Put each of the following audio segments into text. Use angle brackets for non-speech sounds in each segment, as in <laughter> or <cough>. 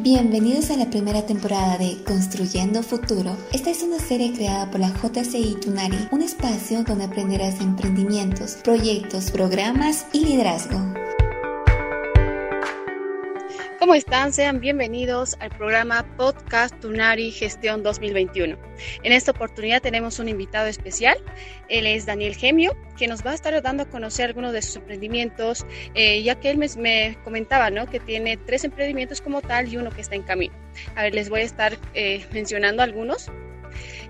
Bienvenidos a la primera temporada de Construyendo Futuro. Esta es una serie creada por la JCI Tunari, un espacio donde aprenderás emprendimientos, proyectos, programas y liderazgo. ¿Cómo están? Sean bienvenidos al programa Podcast Tunari Gestión 2021. En esta oportunidad tenemos un invitado especial. Él es Daniel Gemio, que nos va a estar dando a conocer algunos de sus emprendimientos, eh, ya que él me, comentaba ¿no? que tiene tres emprendimientos como tal y uno que está en camino. A ver, les voy a estar eh, mencionando algunos.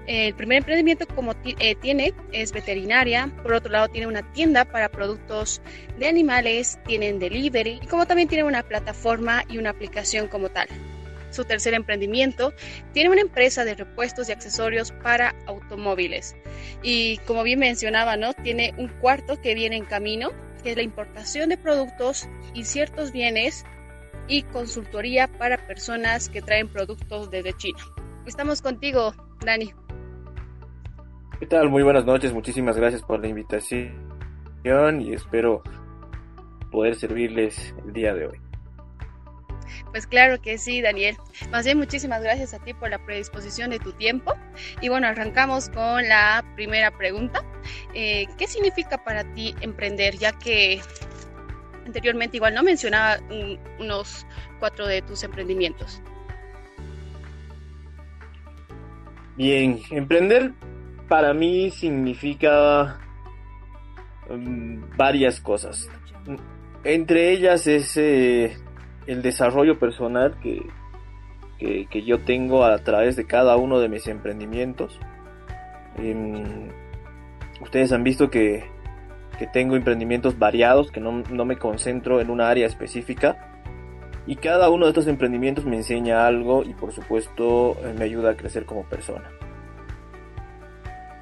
El primer emprendimiento como eh, tiene es veterinaria, por otro lado tiene una tienda para productos de animales, tienen delivery y como también tiene una plataforma y una aplicación como tal. Su tercer emprendimiento tiene una empresa de repuestos y accesorios para automóviles. Y como bien mencionaba, ¿no? Tiene un cuarto que viene en camino, que es la importación de productos y ciertos bienes y consultoría para personas que traen productos desde China. Estamos contigo, Dani. ¿Qué tal? Muy buenas noches, muchísimas gracias por la invitación y espero poder servirles el día de hoy. Pues claro que sí, Daniel. Más bien, muchísimas gracias a ti por la predisposición de tu tiempo. Y bueno, arrancamos con la primera pregunta. Eh, ¿Qué significa para ti emprender? Ya que anteriormente igual no mencionaba unos cuatro de tus emprendimientos. Bien, emprender para mí significa mm, varias cosas. Entre ellas es eh, el desarrollo personal que, que, yo tengo a través de cada uno de mis emprendimientos. Em, ustedes han visto que, que, tengo emprendimientos variados, que no, no me concentro en una área específica. Y cada uno de estos emprendimientos me enseña algo y por supuesto me ayuda a crecer como persona.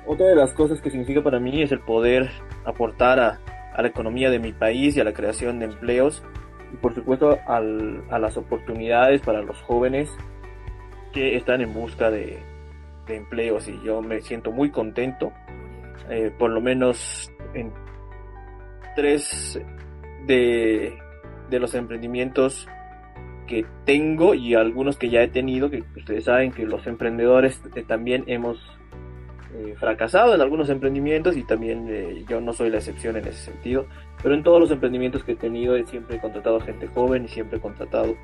Otra de las cosas que significa para mí es el poder aportar a, la economía de mi país y a la creación de empleos. Y por supuesto a las oportunidades para los jóvenes que están en busca de, empleos. Y yo me siento muy contento eh, por lo menos en tres de, de los emprendimientos que tengo y algunos que ya he tenido, que ustedes saben que los emprendedores eh, también hemos eh, fracasado en algunos emprendimientos y también eh, yo no soy la excepción en ese sentido, pero en todos los emprendimientos que he tenido siempre he contratado gente joven y siempre he contratado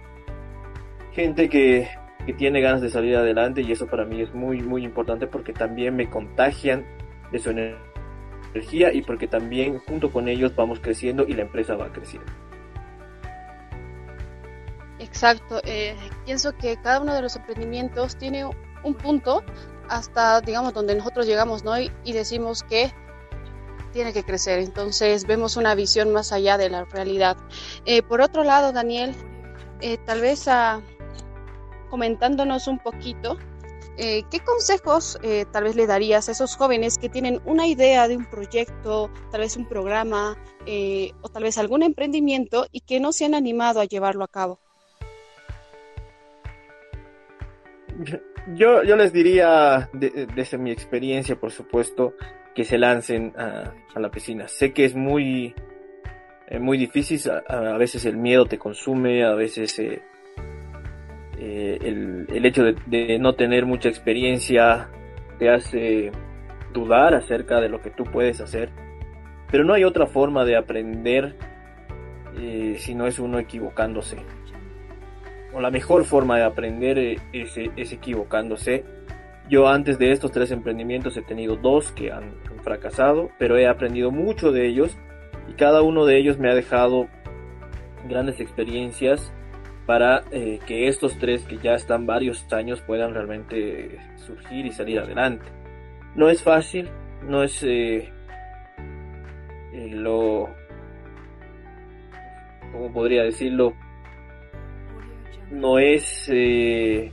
gente que, que tiene ganas de salir adelante y eso para mí es muy muy importante porque también me contagian de su energía y porque también junto con ellos vamos creciendo y la empresa va creciendo. Exacto, eh, pienso que cada uno de los emprendimientos tiene un punto hasta, digamos, donde nosotros llegamos, ¿no? Y, decimos que tiene que crecer. Entonces vemos una visión más allá de la realidad. Eh, por otro lado, Daniel, eh, tal vez ah, comentándonos un poquito, eh, ¿qué consejos tal vez le darías a esos jóvenes que tienen una idea de un proyecto, tal vez un programa o tal vez algún emprendimiento y que no se han animado a llevarlo a cabo? <laughs> Yo, yo les diría, desde mi experiencia, por supuesto, que se lancen a, la piscina. Sé que es muy, eh, muy difícil, a, veces el miedo te consume, a veces eh, eh, el, el, hecho de, no tener mucha experiencia te hace dudar acerca de lo que tú puedes hacer. Pero no hay otra forma de aprender si no es uno equivocándose o la mejor forma de aprender eh, es, equivocándose. Yo antes de estos tres emprendimientos he tenido dos que han, fracasado, pero he aprendido mucho de ellos y cada uno de ellos me ha dejado grandes experiencias para eh, que estos tres que ya están varios años puedan realmente surgir y salir adelante. No es fácil, no es eh, lo, ¿cómo podría decirlo? No es, eh,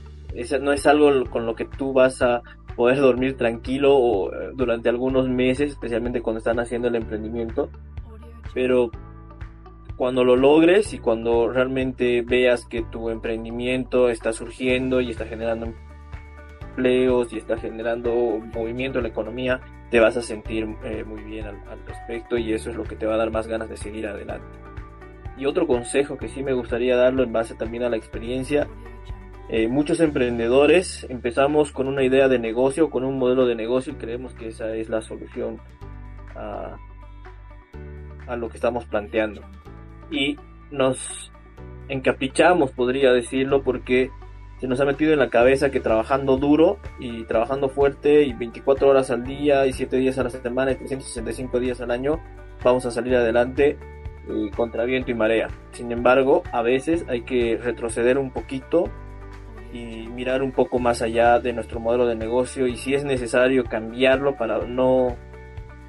no es algo con lo que tú vas a poder dormir tranquilo o, eh, durante algunos meses, especialmente cuando están haciendo el emprendimiento. Pero cuando lo logres y cuando realmente veas que tu emprendimiento está surgiendo y está generando empleos y está generando movimiento en la economía, te vas a sentir eh, muy bien al, al respecto y eso es lo que te va a dar más ganas de seguir adelante. Y otro consejo que sí me gustaría darlo en base también a la experiencia Eh, muchos emprendedores empezamos con una idea de negocio, con un modelo de negocio y creemos que esa es la solución a, a lo que estamos planteando. Y nos encaprichamos, podría decirlo, porque se nos ha metido en la cabeza que trabajando duro y trabajando fuerte y 24 horas al día y 7 días a la semana y 365 días al año vamos a salir adelante eh, contra viento y marea. Sin embargo, a veces hay que retroceder un poquito y mirar un poco más allá de nuestro modelo de negocio y si es necesario cambiarlo para no,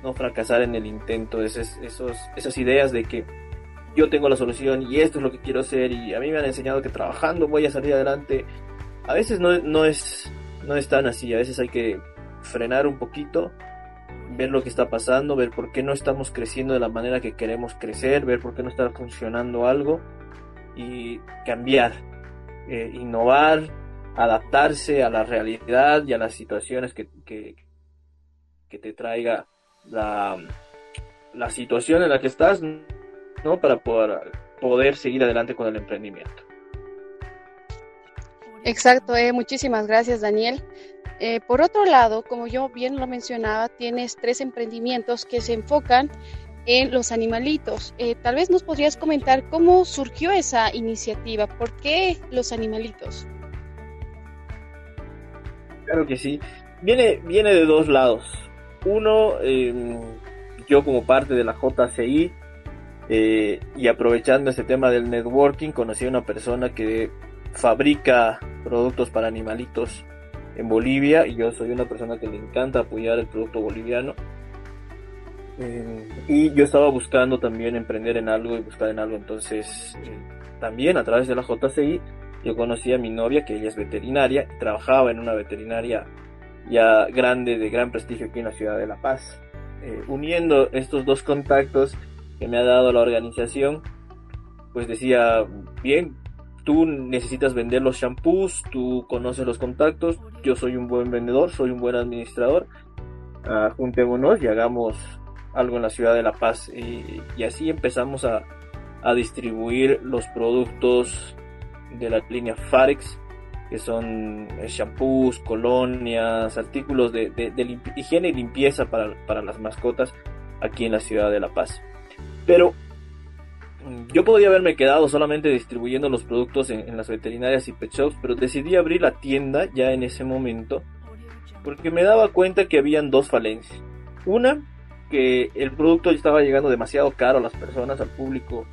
no fracasar en el intento. esos, esas ideas de que yo tengo la solución y esto es lo que quiero hacer y a mí me han enseñado que trabajando voy a salir adelante. A veces no, no, es, no es tan así, a veces hay que frenar un poquito, ver lo que está pasando, ver por qué no estamos creciendo de la manera que queremos crecer, ver por qué no está funcionando algo y cambiar, eh, innovar, adaptarse a la realidad y a las situaciones que, que, te traiga la, la situación en la que estás ¿no? Para poder, poder seguir adelante con el emprendimiento. Exacto, eh, muchísimas gracias Daniel. Eh, por otro lado, como yo bien lo mencionaba, tienes tres emprendimientos que se enfocan en los animalitos. Eh, tal vez nos podrías comentar cómo surgió esa iniciativa, por qué los animalitos. Claro que sí. Viene, viene de dos lados. Uno, em, yo como parte de la JCI, eh, y aprovechando este tema del networking, conocí a una persona que fabrica productos para animalitos en Bolivia y yo soy una persona que le encanta apoyar el producto boliviano. Eh, y yo estaba buscando también emprender en algo y buscar en algo, entonces eh, también a través de la JCI yo conocí a mi novia que ella es veterinaria y trabajaba en una veterinaria ya grande, de gran prestigio aquí en la ciudad de La Paz. uniendo estos dos contactos, que me ha dado la organización, pues decía, bien, tú necesitas vender los shampoos, tú conoces los contactos, yo soy un buen vendedor, soy un buen administrador, uh, juntémonos y hagamos algo en la ciudad de La Paz. Y, y así empezamos a, a, distribuir los productos de la línea Farex, que son eh, shampoos, colonias, artículos de, de, de higiene y limpieza para, para las mascotas aquí en la ciudad de La Paz. Pero yo podría haberme quedado solamente distribuyendo los productos en, las veterinarias y pet shops, pero decidí abrir la tienda ya en ese momento porque me daba cuenta que habían dos falencias. Una, que el producto estaba llegando demasiado caro a las personas, al público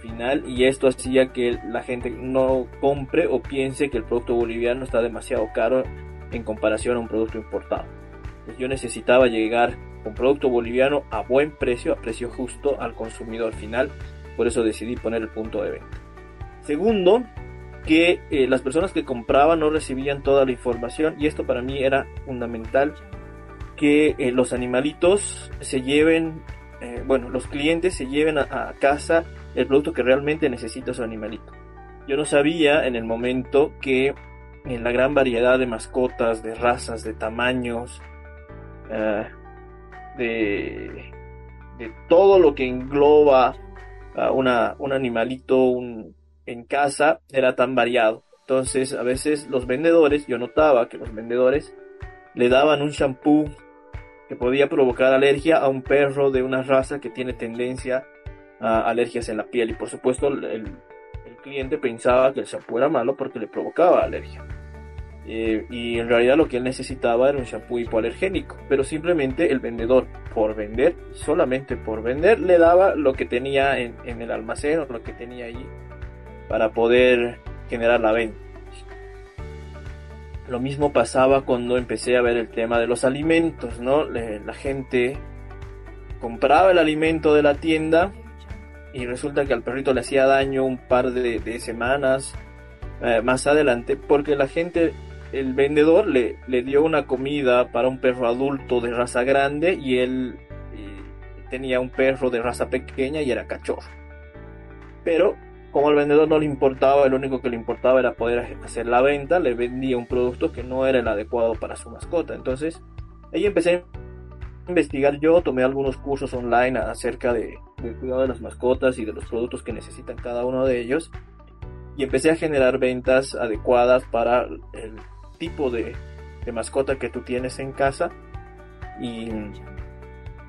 final, y esto hacía que la gente no compre o piense que el producto boliviano está demasiado caro en comparación a un producto importado. Pues yo necesitaba llegar un producto boliviano a buen precio, a precio justo al consumidor final. Por eso decidí poner el punto de venta. Segundo, que eh, las personas que compraban no recibían toda la información y esto para mí era fundamental que eh, los animalitos se lleven, eh, bueno, los clientes se lleven a, a, casa el producto que realmente necesita su animalito. Yo no sabía en el momento que en la gran variedad de mascotas, de razas, de tamaños, de, todo lo que engloba una, un animalito en casa era tan variado. Entonces a veces los vendedores, yo notaba que los vendedores le daban un shampoo que podía provocar alergia a un perro de una raza que tiene tendencia a alergias en la piel y por supuesto el, el cliente pensaba que el shampoo era malo porque le provocaba alergia. Eh, y en realidad lo que él necesitaba era un shampoo hipoalergénico, pero simplemente el vendedor, por vender, solamente por vender, le daba lo que tenía en, el almacén o lo que tenía ahí para poder generar la venta. Lo mismo pasaba cuando empecé a ver el tema de los alimentos, ¿no? La gente compraba el alimento de la tienda y resulta que al perrito le hacía daño un par de, de semanas eh, más adelante porque la gente el vendedor le, le, dio una comida para un perro adulto de raza grande y él eh, tenía un perro de raza pequeña y era cachorro. Pero como al vendedor no le importaba, lo único que le importaba era poder hacer la venta, le vendía un producto que no era el adecuado para su mascota. Entonces, ahí empecé a investigar yo, tomé algunos cursos online acerca de, del cuidado de las mascotas y de los productos que necesitan cada uno de ellos y empecé a generar ventas adecuadas para el tipo de, mascota que tú tienes en casa y,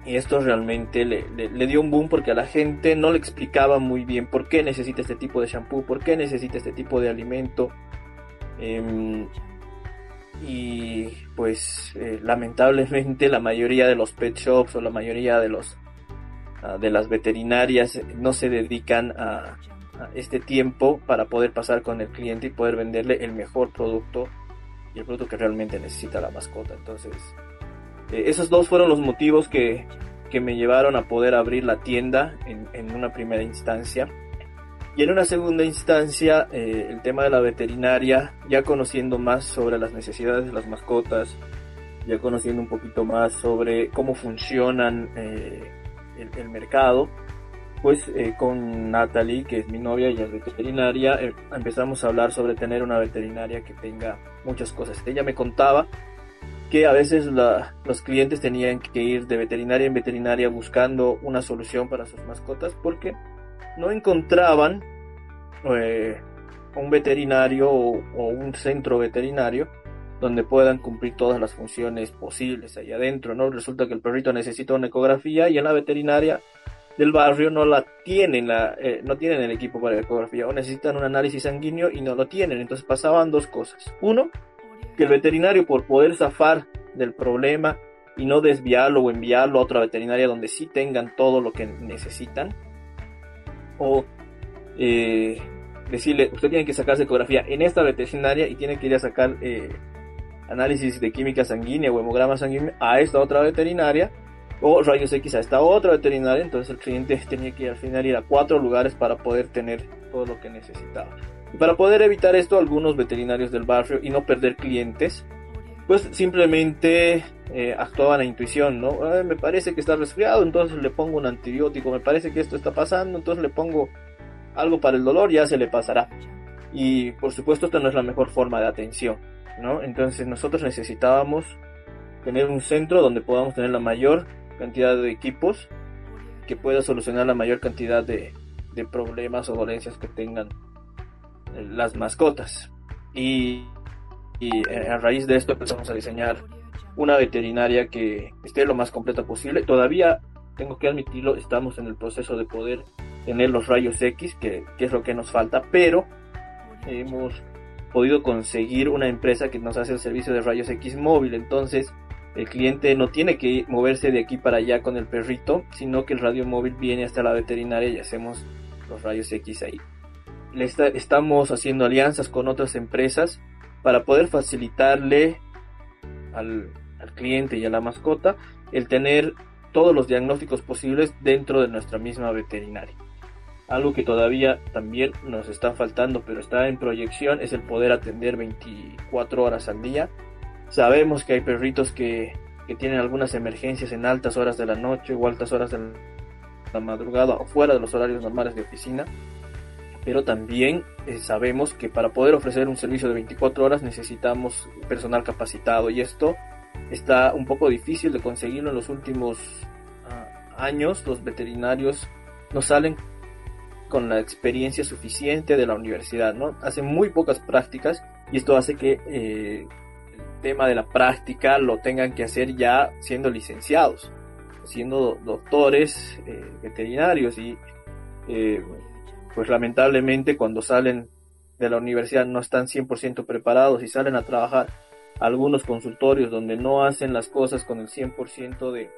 esto realmente le, dio un boom porque a la gente no le explicaba muy bien por qué necesita este tipo de shampoo, por qué necesita este tipo de alimento. Em, y pues eh, lamentablemente la mayoría de los pet shops o la mayoría de los ah, de las veterinarias no se dedican a, este tiempo para poder pasar con el cliente y poder venderle el mejor producto y el producto que realmente necesita la mascota. Entonces, eh, esos dos fueron los motivos que, que, me llevaron a poder abrir la tienda en, en una primera instancia. Y en una segunda instancia, eh, el tema de la veterinaria, ya conociendo más sobre las necesidades de las mascotas, ya conociendo un poquito más sobre cómo funcionan eh, el, el, mercado, pues eh, con Natalie, que es mi novia, y es veterinaria, empezamos a hablar sobre tener una veterinaria que tenga muchas cosas. Ella me contaba que a veces los clientes tenían que ir de veterinaria en veterinaria buscando una solución para sus mascotas porque no encontraban eh, un veterinario o, un centro veterinario donde puedan cumplir todas las funciones posibles ahí adentro, ¿no? Resulta que el perrito necesita una ecografía y en la veterinaria del barrio no la tienen, la, eh, no tienen el equipo para ecografía o necesitan un análisis sanguíneo y no lo tienen. Entonces pasaban dos cosas. Uno, que el veterinario por poder zafar del problema y no desviarlo o enviarlo a otra veterinaria donde sí tengan todo lo que necesitan, o eh, decirle, usted tiene que sacarse ecografía en esta veterinaria y tiene que ir a sacar eh, análisis de química sanguínea o hemograma sanguíneo a esta otra veterinaria o rayos X a esta otra veterinaria, entonces el cliente <laughs> tenía que al final ir a cuatro lugares para poder tener todo lo que necesitaba. Y para poder evitar esto, algunos veterinarios del barrio y no perder clientes, pues simplemente eh, actuaban a intuición, ¿no? me parece que está resfriado, entonces le pongo un antibiótico, me parece que esto está pasando, entonces le pongo algo para el dolor, ya se le pasará. Y por supuesto esta no es la mejor forma de atención, ¿no? Entonces nosotros necesitábamos tener un centro donde podamos tener la mayor cantidad de equipos que pueda solucionar la mayor cantidad de, de problemas o dolencias que tengan eh, las mascotas. Y y a raíz de esto empezamos a diseñar una veterinaria que esté lo más completa posible. Todavía, tengo que admitirlo, estamos en el proceso de poder tener los rayos X, que, es lo que nos falta, pero hemos podido conseguir una empresa que nos hace el servicio de rayos X móvil. Entonces, el cliente no tiene que moverse de aquí para allá con el perrito, sino que el radio móvil viene hasta la veterinaria y hacemos los rayos X ahí. Le estamos haciendo alianzas con otras empresas para poder facilitarle al, cliente y a la mascota el tener todos los diagnósticos posibles dentro de nuestra misma veterinaria. Algo que todavía también nos está faltando, pero está en proyección, es el poder atender 24 horas al día. Sabemos que hay perritos que, que tienen algunas emergencias en altas horas de la noche o altas horas de la madrugada o fuera de los horarios normales de oficina pero también eh, sabemos que para poder ofrecer un servicio de 24 horas necesitamos personal capacitado y esto está un poco difícil de conseguirlo en los últimos ah, años. Los veterinarios no salen con la experiencia suficiente de la universidad, ¿no? Hacen muy pocas prácticas y esto hace que eh, tema de la práctica lo tengan que hacer ya siendo licenciados, siendo doctores eh, veterinarios y pues lamentablemente cuando salen de la universidad no están 100% preparados y salen a trabajar algunos consultorios donde no hacen las cosas con el 100% de,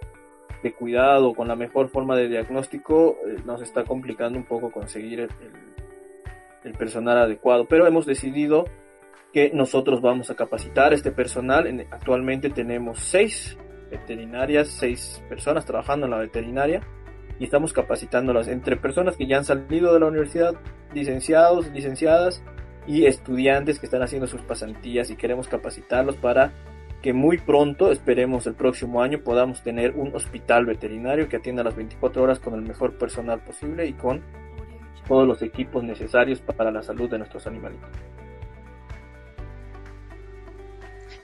de cuidado, con la mejor forma de diagnóstico, eh, nos está complicando un poco conseguir el, personal adecuado. Pero hemos decidido que nosotros vamos a capacitar este personal. actualmente tenemos seis veterinarias, seis personas trabajando en la veterinaria y estamos capacitándolas entre personas que ya han salido de la universidad, licenciados, licenciadas y estudiantes que están haciendo sus pasantías y queremos capacitarlos para que muy pronto, esperemos el próximo año, podamos tener un hospital veterinario que atienda las 24 horas con el mejor personal posible y con todos los equipos necesarios para la salud de nuestros animalitos.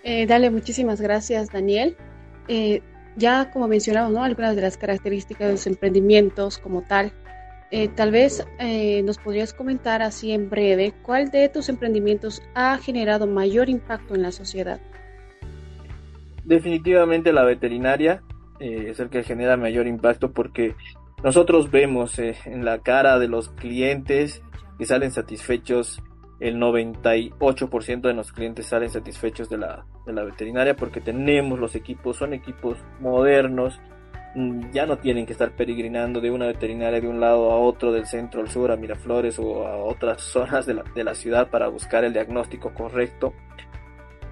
Eh, dale, muchísimas gracias, Daniel. Eh, ya como mencionamos, ¿no? algunas de las características de los emprendimientos como tal, Eh, tal vez eh, nos podrías comentar así en breve cuál de tus emprendimientos ha generado mayor impacto en la sociedad. Definitivamente la veterinaria eh, es el que genera mayor impacto porque nosotros vemos en la cara de los clientes que salen satisfechos el 98% de los clientes salen satisfechos de la, de la veterinaria porque tenemos los equipos, son equipos modernos, mm, ya no tienen que estar peregrinando de una veterinaria de un lado a otro, del centro al sur, a Miraflores o a otras <laughs> zonas de la, de la ciudad para buscar el diagnóstico correcto.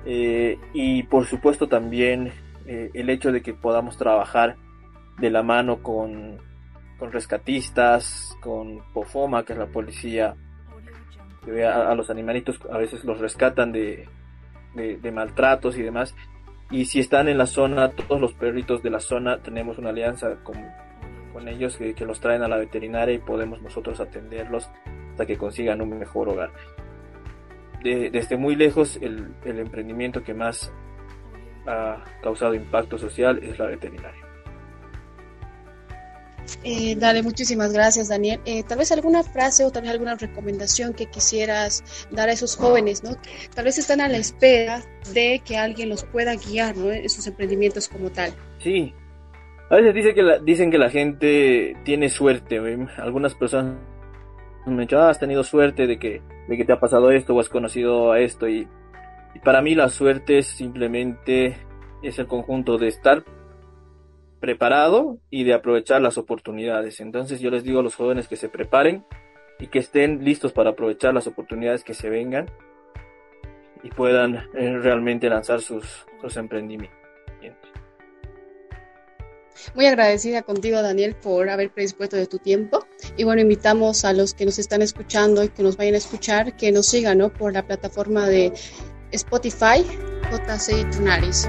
Eh, y por supuesto también eh, el hecho de que podamos trabajar de la mano con, con rescatistas, con POFOMA, que es la policía a, los animalitos a veces los rescatan de, de, maltratos y demás. Y si están en la zona, todos los perritos de la zona, tenemos una alianza con, con ellos que, los traen a la veterinaria y podemos nosotros atenderlos hasta que consigan un mejor hogar. desde muy lejos, el, el emprendimiento que más ha causado impacto social es la veterinaria. Eh, dale, muchísimas gracias, Daniel. Eh, tal vez alguna frase o tal vez alguna recomendación que quisieras dar a esos jóvenes, ¿no? Tal vez están a la espera de que alguien los pueda guiar, ¿no? En sus emprendimientos como tal. Sí. A veces dice que dicen que la gente tiene suerte. Algunas personas me han dicho, ah, has tenido suerte de que, de que te ha pasado esto o has conocido a esto. y para mí la suerte es simplemente es el conjunto de estar preparado y de aprovechar las oportunidades. Entonces yo les digo a los jóvenes que se preparen y que estén listos para aprovechar las oportunidades que se vengan y puedan eh, realmente lanzar sus, emprendimientos. Muy agradecida contigo, Daniel, por haber predispuesto de tu tiempo. Y bueno, invitamos a los que nos están escuchando y que nos vayan a escuchar que nos sigan por la plataforma de Spotify, JC Tunaris.